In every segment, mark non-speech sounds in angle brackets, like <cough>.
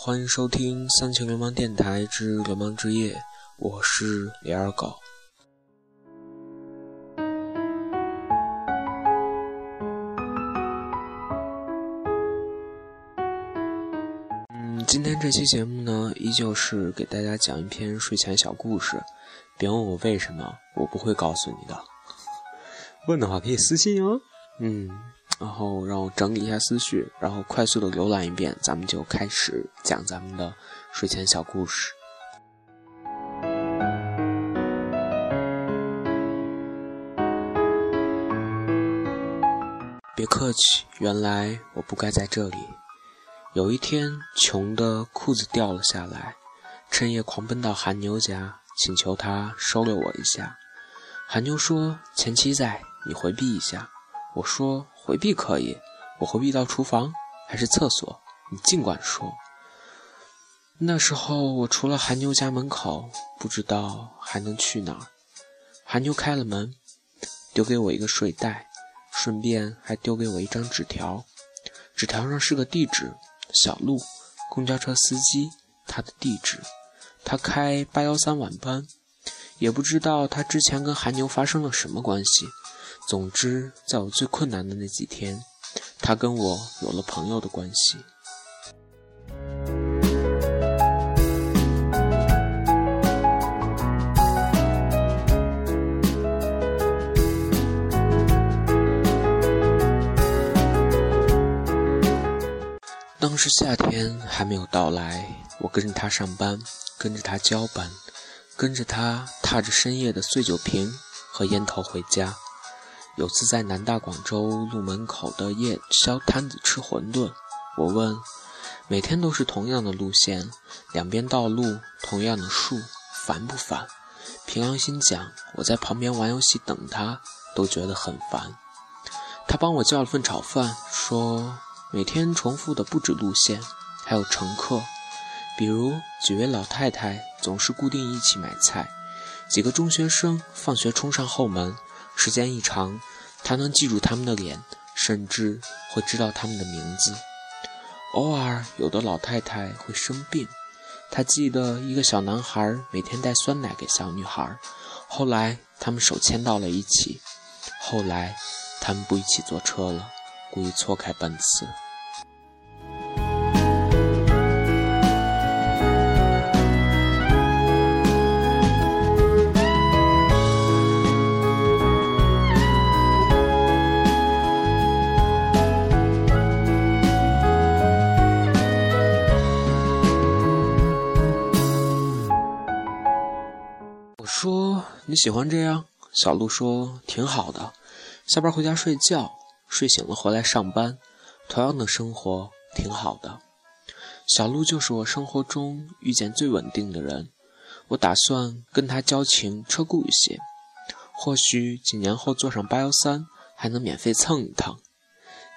欢迎收听《三情流氓电台之流氓之夜》，我是李二狗。嗯，今天这期节目呢，依旧是给大家讲一篇睡前小故事。别问我为什么，我不会告诉你的。问的话可以私信哦。嗯。然后让我整理一下思绪，然后快速的浏览一遍，咱们就开始讲咱们的睡前小故事。别客气，原来我不该在这里。有一天，穷的裤子掉了下来，趁夜狂奔到韩牛家，请求他收留我一下。韩牛说：“前妻在，你回避一下。”我说回避可以，我回避到厨房还是厕所？你尽管说。那时候我除了韩牛家门口，不知道还能去哪儿。韩牛开了门，丢给我一个睡袋，顺便还丢给我一张纸条。纸条上是个地址：小路，公交车司机，他的地址。他开八幺三晚班，也不知道他之前跟韩牛发生了什么关系。总之，在我最困难的那几天，他跟我有了朋友的关系。当时夏天还没有到来，我跟着他上班，跟着他交班，跟着他踏着深夜的碎酒瓶和烟头回家。有次在南大广州路门口的夜宵摊子吃馄饨，我问：每天都是同样的路线，两边道路，同样的树，烦不烦？凭良心讲，我在旁边玩游戏等他，都觉得很烦。他帮我叫了份炒饭，说每天重复的不止路线，还有乘客，比如几位老太太总是固定一起买菜，几个中学生放学冲上后门。时间一长，他能记住他们的脸，甚至会知道他们的名字。偶尔，有的老太太会生病，他记得一个小男孩每天带酸奶给小女孩。后来，他们手牵到了一起。后来，他们不一起坐车了，故意错开班次。喜欢这样？小鹿说：“挺好的，下班回家睡觉，睡醒了回来上班，同样的生活挺好的。”小鹿就是我生活中遇见最稳定的人，我打算跟他交情彻骨一些，或许几年后坐上八幺三还能免费蹭一趟。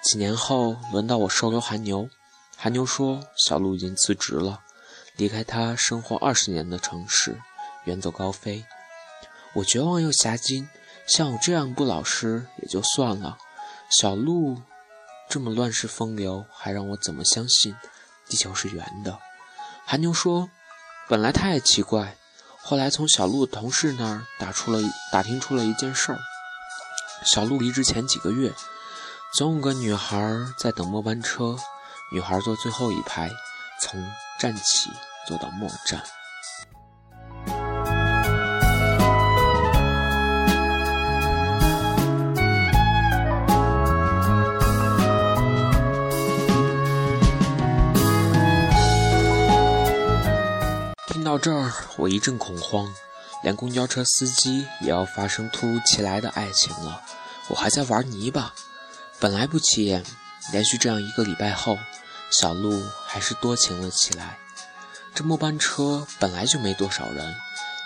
几年后轮到我收留韩牛，韩牛说：“小鹿已经辞职了，离开他生活二十年的城市，远走高飞。”我绝望又狭心，像我这样不老实也就算了，小鹿这么乱世风流，还让我怎么相信地球是圆的？韩牛说：“本来他也奇怪，后来从小鹿的同事那儿打出了打听出了一件事儿：小鹿离职前几个月，总有个女孩在等末班车，女孩坐最后一排，从站起坐到末站。”这儿，我一阵恐慌，连公交车司机也要发生突如其来的爱情了。我还在玩泥巴，本来不起眼，连续这样一个礼拜后，小鹿还是多情了起来。这末班车本来就没多少人，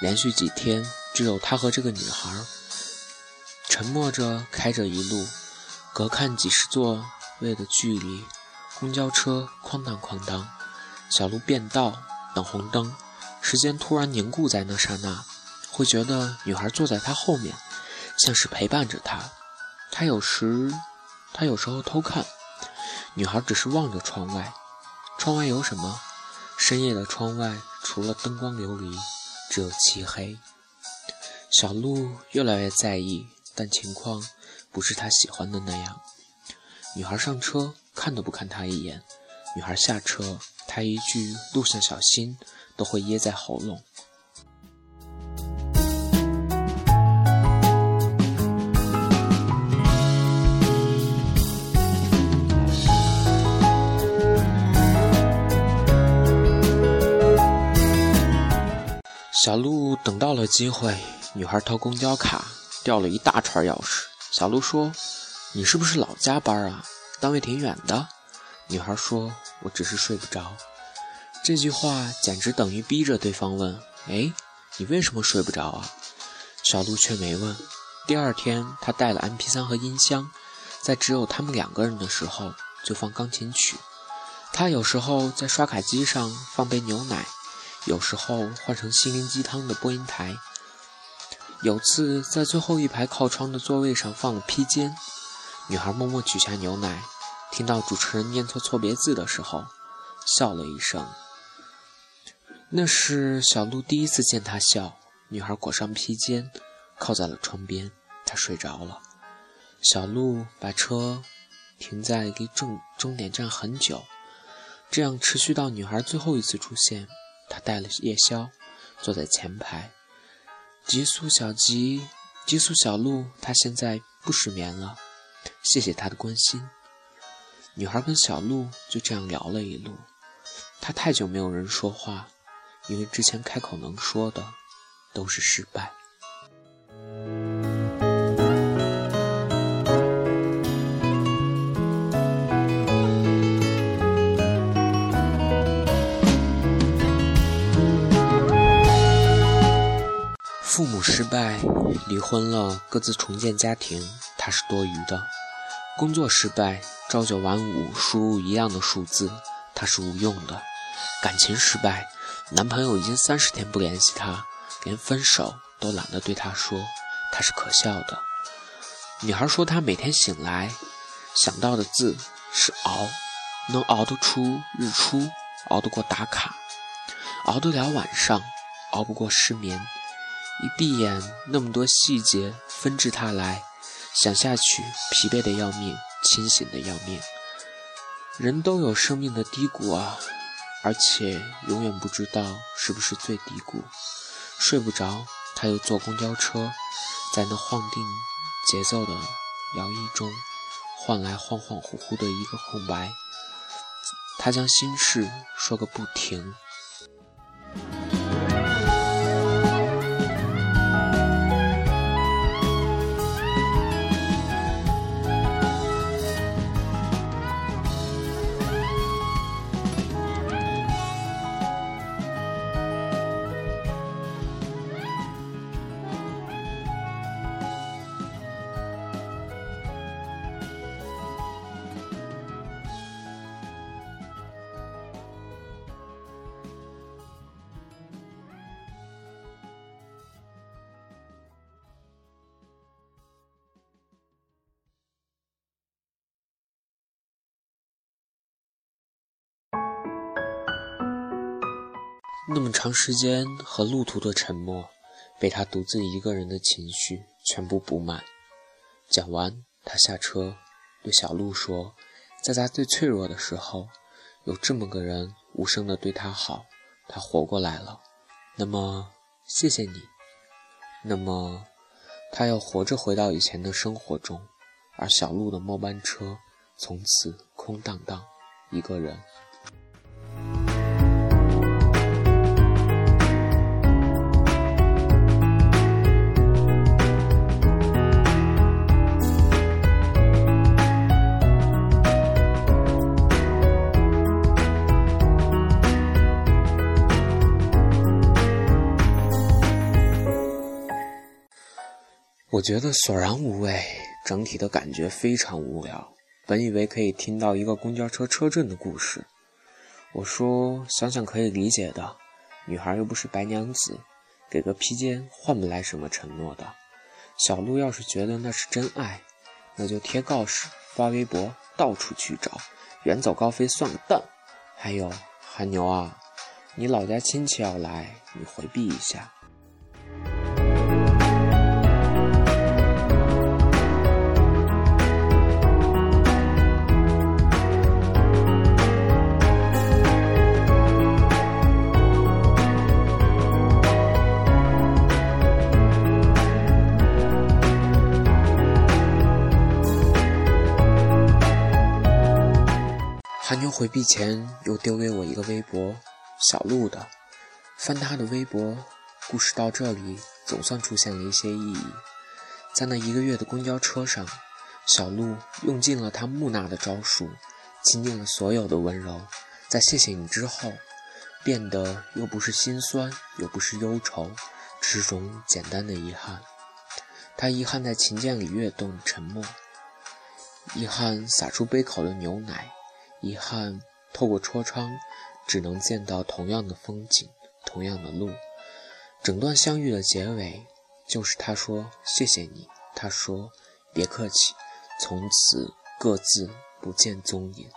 连续几天只有他和这个女孩，沉默着开着一路，隔看几十座位的距离，公交车哐当哐当，小鹿变道等红灯。时间突然凝固在那刹那，会觉得女孩坐在他后面，像是陪伴着他。他有时，他有时候偷看，女孩只是望着窗外，窗外有什么？深夜的窗外除了灯光流离，只有漆黑。小鹿越来越在意，但情况不是他喜欢的那样。女孩上车，看都不看他一眼；女孩下车，他一句“路上小心”都会噎在喉咙。小鹿等到了机会，女孩偷公交卡，掉了一大串钥匙。小鹿说：“你是不是老加班啊？单位挺远的。”女孩说：“我只是睡不着。”这句话简直等于逼着对方问：“哎，你为什么睡不着啊？”小鹿却没问。第二天，他带了 MP3 和音箱，在只有他们两个人的时候就放钢琴曲。他有时候在刷卡机上放杯牛奶。有时候换成心灵鸡汤的播音台。有次在最后一排靠窗的座位上放了披肩，女孩默默取下牛奶，听到主持人念错错别字的时候，笑了一声。那是小鹿第一次见她笑。女孩裹上披肩，靠在了窗边，她睡着了。小鹿把车停在离终终点站很久，这样持续到女孩最后一次出现。他带了夜宵，坐在前排。极速小吉，极速小鹿，他现在不失眠了。谢谢他的关心。女孩跟小鹿就这样聊了一路。他太久没有人说话，因为之前开口能说的都是失败。父母失败，离婚了，各自重建家庭，他是多余的；工作失败，朝九晚五，输入一样的数字，他是无用的；感情失败，男朋友已经三十天不联系她，连分手都懒得对她说，她是可笑的。女孩说，她每天醒来想到的字是熬，能熬得出日出，熬得过打卡，熬得了晚上，熬不过失眠。一闭眼，那么多细节纷至沓来，想下去疲惫的要命，清醒的要命。人都有生命的低谷啊，而且永远不知道是不是最低谷。睡不着，他又坐公交车，在那晃定节奏的摇曳中，换来恍恍惚惚的一个空白。他将心事说个不停。那么长时间和路途的沉默，被他独自一个人的情绪全部补满。讲完，他下车，对小鹿说：“在他最脆弱的时候，有这么个人无声的对他好，他活过来了。那么，谢谢你。那么，他要活着回到以前的生活中，而小鹿的末班车从此空荡荡，一个人。”我觉得索然无味，整体的感觉非常无聊。本以为可以听到一个公交车车震的故事，我说想想可以理解的，女孩又不是白娘子，给个披肩换不来什么承诺的。小鹿要是觉得那是真爱，那就贴告示、发微博，到处去找，远走高飞算个蛋。还有韩牛啊，你老家亲戚要来，你回避一下。回避前，又丢给我一个微博，小鹿的。翻他的微博，故事到这里总算出现了一些意义。在那一个月的公交车上，小鹿用尽了他木讷的招数，倾尽了所有的温柔。在谢谢你之后，变得又不是心酸，又不是忧愁，只是种简单的遗憾。他遗憾在琴键里跃动沉默，遗憾洒出杯口的牛奶。遗憾，透过车窗，只能见到同样的风景，同样的路。整段相遇的结尾，就是他说谢谢你，他说别客气，从此各自不见踪影。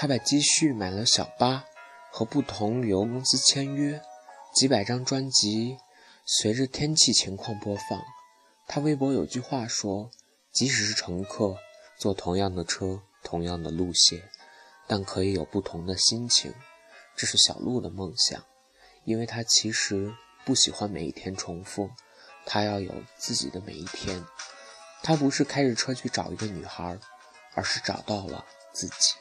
他把积蓄买了小巴，和不同旅游公司签约，几百张专辑随着天气情况播放。他微博有句话说：“即使是乘客，坐同样的车，同样的路线，但可以有不同的心情。”这是小鹿的梦想，因为他其实不喜欢每一天重复，他要有自己的每一天。他不是开着车去找一个女孩，而是找到了自己。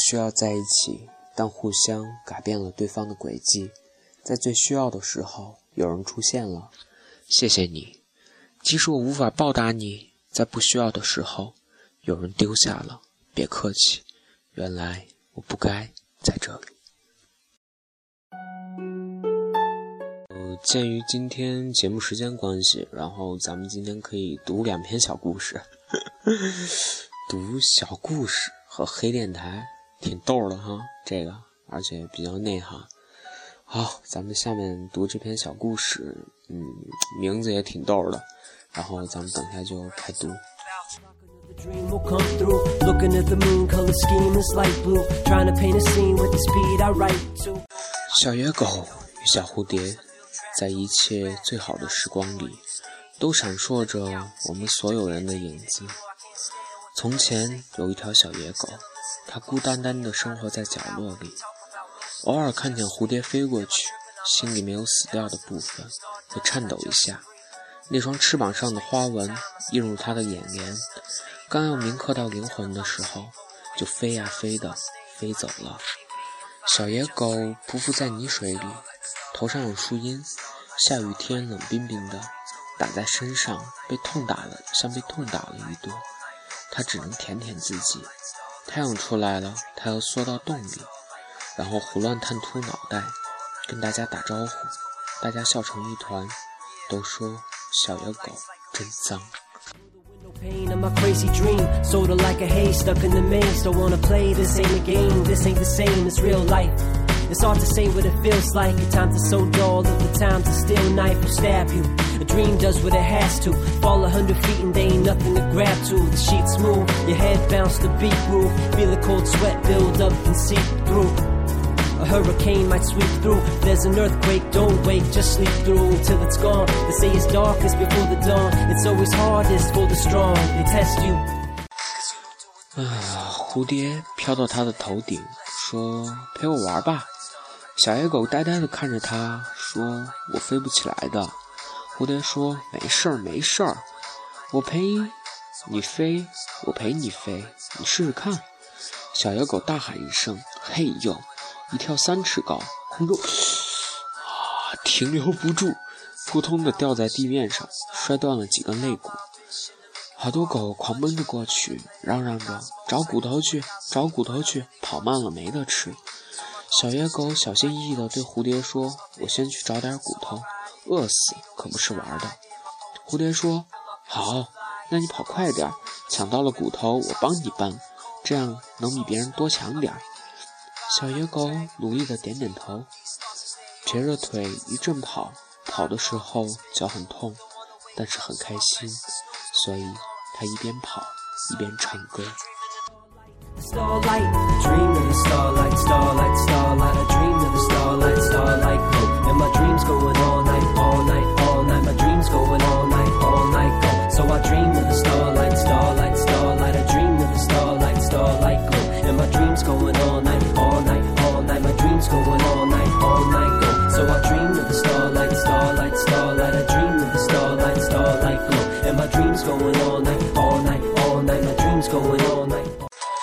需要在一起，但互相改变了对方的轨迹。在最需要的时候，有人出现了，谢谢你。即使我无法报答你，在不需要的时候，有人丢下了，别客气。原来我不该在这里。呃，鉴于今天节目时间关系，然后咱们今天可以读两篇小故事，<laughs> 读小故事。和黑电台挺逗的哈，这个而且比较内涵。好，咱们下面读这篇小故事，嗯，名字也挺逗的。然后咱们等一下就开读。小野狗与小蝴蝶，在一切最好的时光里，都闪烁着我们所有人的影子。从前有一条小野狗，它孤单单地生活在角落里。偶尔看见蝴蝶飞过去，心里没有死掉的部分，会颤抖一下。那双翅膀上的花纹映入它的眼帘，刚要铭刻到灵魂的时候，就飞呀飞的飞走了。小野狗匍匐在泥水里，头上有树荫，下雨天冷冰冰的，打在身上，被痛打了，像被痛打了一顿。他只能舔舔自己。太阳出来了，他要缩到洞里，然后胡乱探秃脑袋，跟大家打招呼。大家笑成一团，都说小野狗真脏。Pain of my crazy dream, sort of like a hay stuck in the maze. Don't wanna play this ain't a game, this ain't the same as real life. It's hard to say what it feels like. At times it's so dull, other times a steel knife will stab you. A dream does what it has to. Fall a hundred feet and there ain't nothing to grab to. The sheets move, your head bounce the beat groove. Feel the cold sweat build up and seep through. A hurricane might sweep through. There's an earthquake, don't wait, just sleep through till it's gone. They say it's darkest before the dawn. It's always hardest for the strong. They test you. <sighs> 啊，蝴蝶飘到他的头顶，说：“陪我玩吧。”小野狗呆呆地看着他，说：“我飞不起来的。” 蝴蝶说：“没事儿，没事儿，我陪你飞，我陪你飞，你试试看。”小野狗大喊一声：“嘿呦！”一跳三尺高，空中啊停留不住，扑通的掉在地面上，摔断了几根肋骨。好多狗狂奔着过去，嚷嚷着找骨头去，找骨头去，跑慢了没得吃。小野狗小心翼翼地对蝴蝶说：“我先去找点骨头，饿死可不是玩的。”蝴蝶说：“好，那你跑快点，抢到了骨头我帮你搬，这样能比别人多抢点。”小野狗努力的点点头，撇着腿一阵跑，跑的时候脚很痛，但是很开心，所以它一边跑一边唱歌。starlight, dream of the starlight, starlight, starlight. I dream of the starlight, starlight go. And my dreams going all night, all night, all night. My dreams going all night, all night go. So I dream of the starlight, starlight, starlight. I dream of the starlight.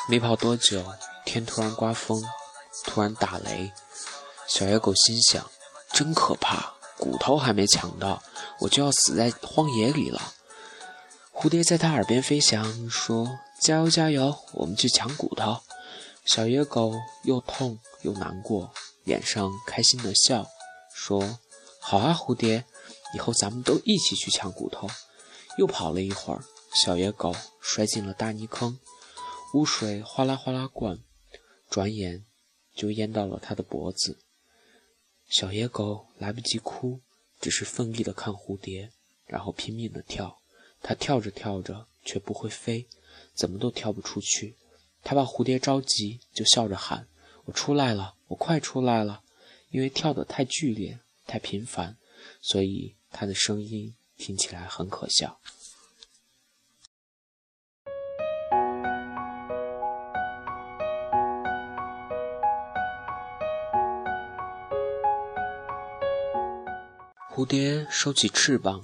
没跑多久，天突然刮风，突然打雷。小野狗心想：真可怕，骨头还没抢到，我就要死在荒野里了。蝴蝶在他耳边飞翔，说：“加油，加油，我们去抢骨头。”小野狗又痛又难过，脸上开心的笑，说：“好啊，蝴蝶，以后咱们都一起去抢骨头。”又跑了一会儿，小野狗摔进了大泥坑。污水哗啦哗啦灌，转眼就淹到了他的脖子。小野狗来不及哭，只是奋力地看蝴蝶，然后拼命地跳。它跳着跳着却不会飞，怎么都跳不出去。它怕蝴蝶着急，就笑着喊：“我出来了，我快出来了！”因为跳得太剧烈、太频繁，所以它的声音听起来很可笑。蝴蝶收起翅膀，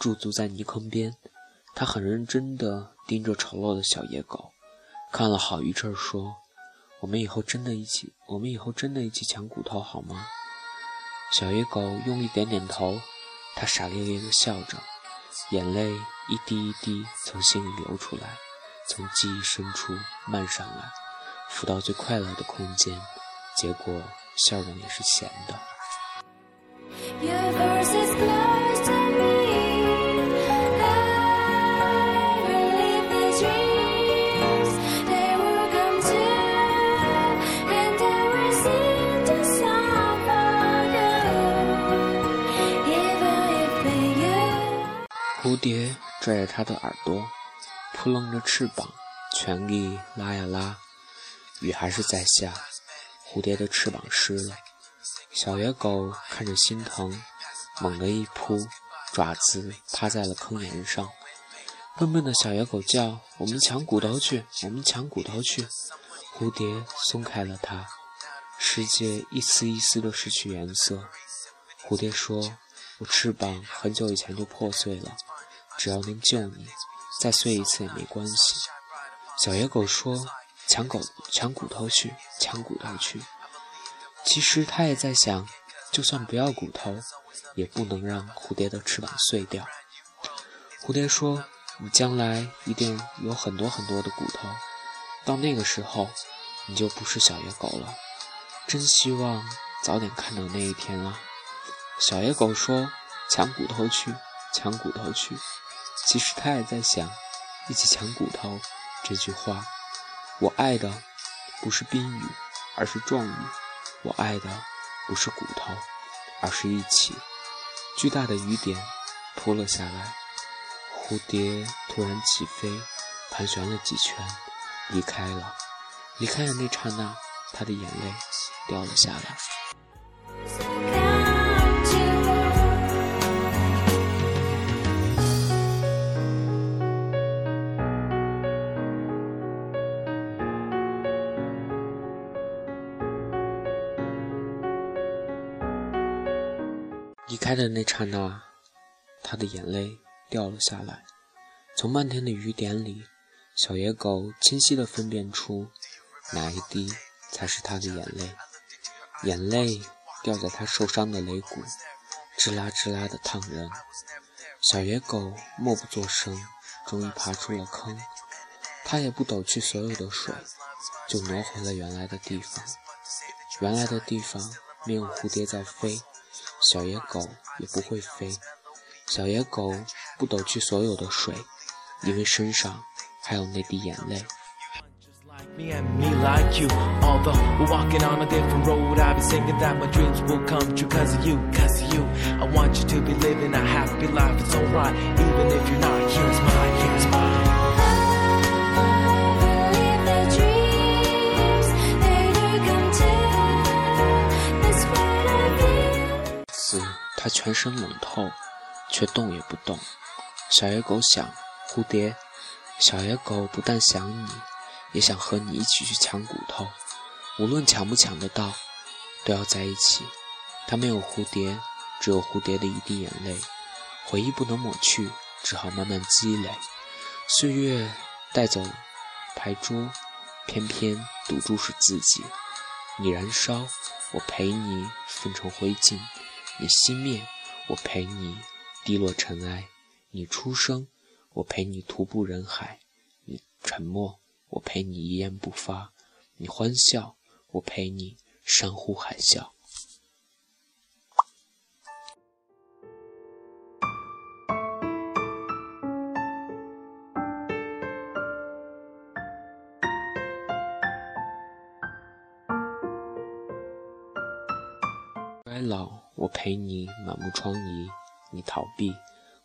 驻足在泥坑边。它很认真地盯着丑陋的小野狗，看了好一阵，说：“我们以后真的一起，我们以后真的一起抢骨头好吗？”小野狗用力点点头。它傻咧咧地笑着，眼泪一滴一滴从心里流出来，从记忆深处漫上来，浮到最快乐的空间，结果笑容也是咸的。蝶拽着它的耳朵，扑棱着翅膀，全力拉呀拉。雨还是在下，蝴蝶的翅膀湿了。小野狗看着心疼，猛地一扑，爪子趴在了坑沿上。笨笨的小野狗叫：“我们抢骨头去！我们抢骨头去！”蝴蝶松开了它，世界一丝一丝的失去颜色。蝴蝶说：“我翅膀很久以前就破碎了，只要能救你，再碎一次也没关系。”小野狗说：“抢狗，抢骨头去！抢骨头去！”其实他也在想，就算不要骨头，也不能让蝴蝶的翅膀碎掉。蝴蝶说：“你将来一定有很多很多的骨头，到那个时候，你就不是小野狗了。真希望早点看到那一天啊！”小野狗说：“抢骨头去，抢骨头去。”其实他也在想，一起抢骨头这句话。我爱的不是冰雨，而是壮语。我爱的不是骨头，而是一起。巨大的雨点扑了下来，蝴蝶突然起飞，盘旋了几圈，离开了。离开的那刹那，他的眼泪掉了下来。的那刹那，他的眼泪掉了下来。从漫天的雨点里，小野狗清晰地分辨出哪一滴才是他的眼泪。眼泪掉在他受伤的肋骨，吱啦吱啦地烫人。小野狗默不作声，终于爬出了坑。它也不抖去所有的水，就挪回了原来的地方。原来的地方没有蝴蝶在飞。小野狗也不会飞，小野狗不抖去所有的水，因为身上还有那滴眼泪。全身冷透，却动也不动。小野狗想：蝴蝶，小野狗不但想你，也想和你一起去抢骨头。无论抢不抢得到，都要在一起。它没有蝴蝶，只有蝴蝶的一滴眼泪。回忆不能抹去，只好慢慢积累。岁月带走牌桌，偏偏赌注是自己。你燃烧，我陪你焚成灰烬。你熄灭，我陪你滴落尘埃；你出生，我陪你徒步人海；你沉默，我陪你一言不发；你欢笑，我陪你山呼海啸。衰老。我陪你满目疮痍，你逃避；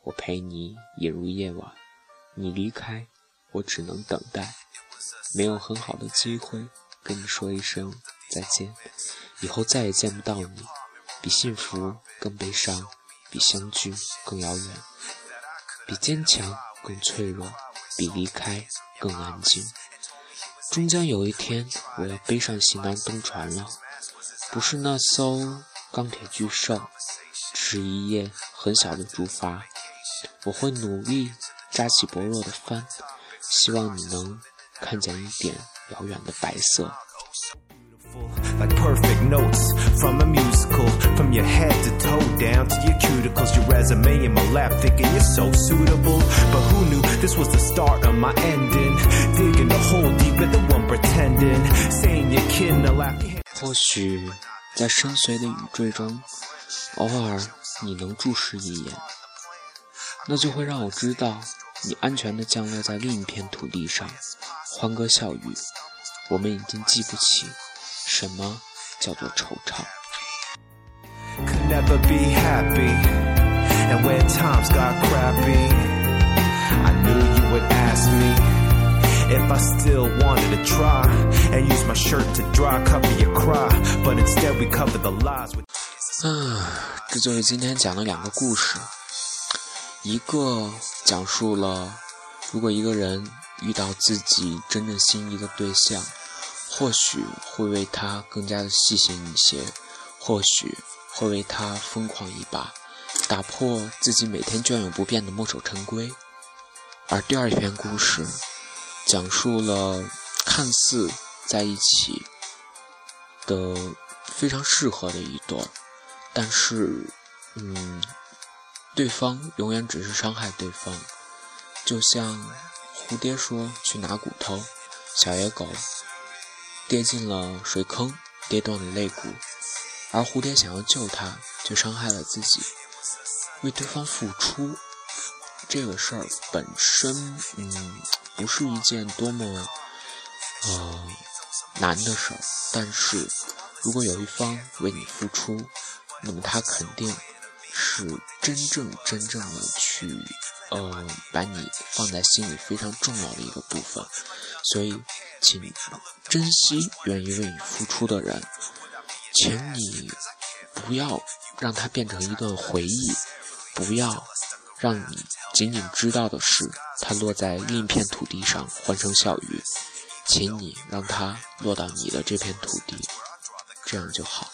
我陪你引入夜晚，你离开，我只能等待。没有很好的机会跟你说一声再见，以后再也见不到你。比幸福更悲伤，比相聚更遥远，比坚强更脆弱，比离开更安静。终将有一天，我要背上行囊登船了，不是那艘。钢铁巨兽，只一叶很小的竹筏。我会努力扎起薄弱的帆，希望你能看见一点遥远的白色。或许。在深邃的雨坠中，偶尔你能注视一眼，那就会让我知道你安全地降落在另一片土地上，欢歌笑语。我们已经记不起什么叫做惆怅。If I still wanted to try and use my shirt to dry cover your cry, but instead we cover the lies with. 啊，这就是今天讲的两个故事，一个讲述了如果一个人遇到自己真正心仪的对象，或许会为他更加的细心一些，或许会为他疯狂一把，打破自己每天隽永不变的墨守成规。而第二篇故事。讲述了看似在一起的非常适合的一对，但是，嗯，对方永远只是伤害对方。就像蝴蝶说去拿骨头，小野狗跌进了水坑，跌断了肋骨，而蝴蝶想要救它，却伤害了自己。为对方付出这个事儿本身，嗯。不是一件多么呃难的事儿，但是如果有一方为你付出，那么他肯定是真正真正的去呃，把你放在心里非常重要的一个部分，所以，请珍惜愿意为你付出的人，请你不要让它变成一段回忆，不要让你仅仅知道的是它落在另一片土地上欢声笑语，请你让它落到你的这片土地，这样就好。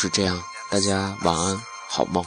是这样，大家晚安，好梦。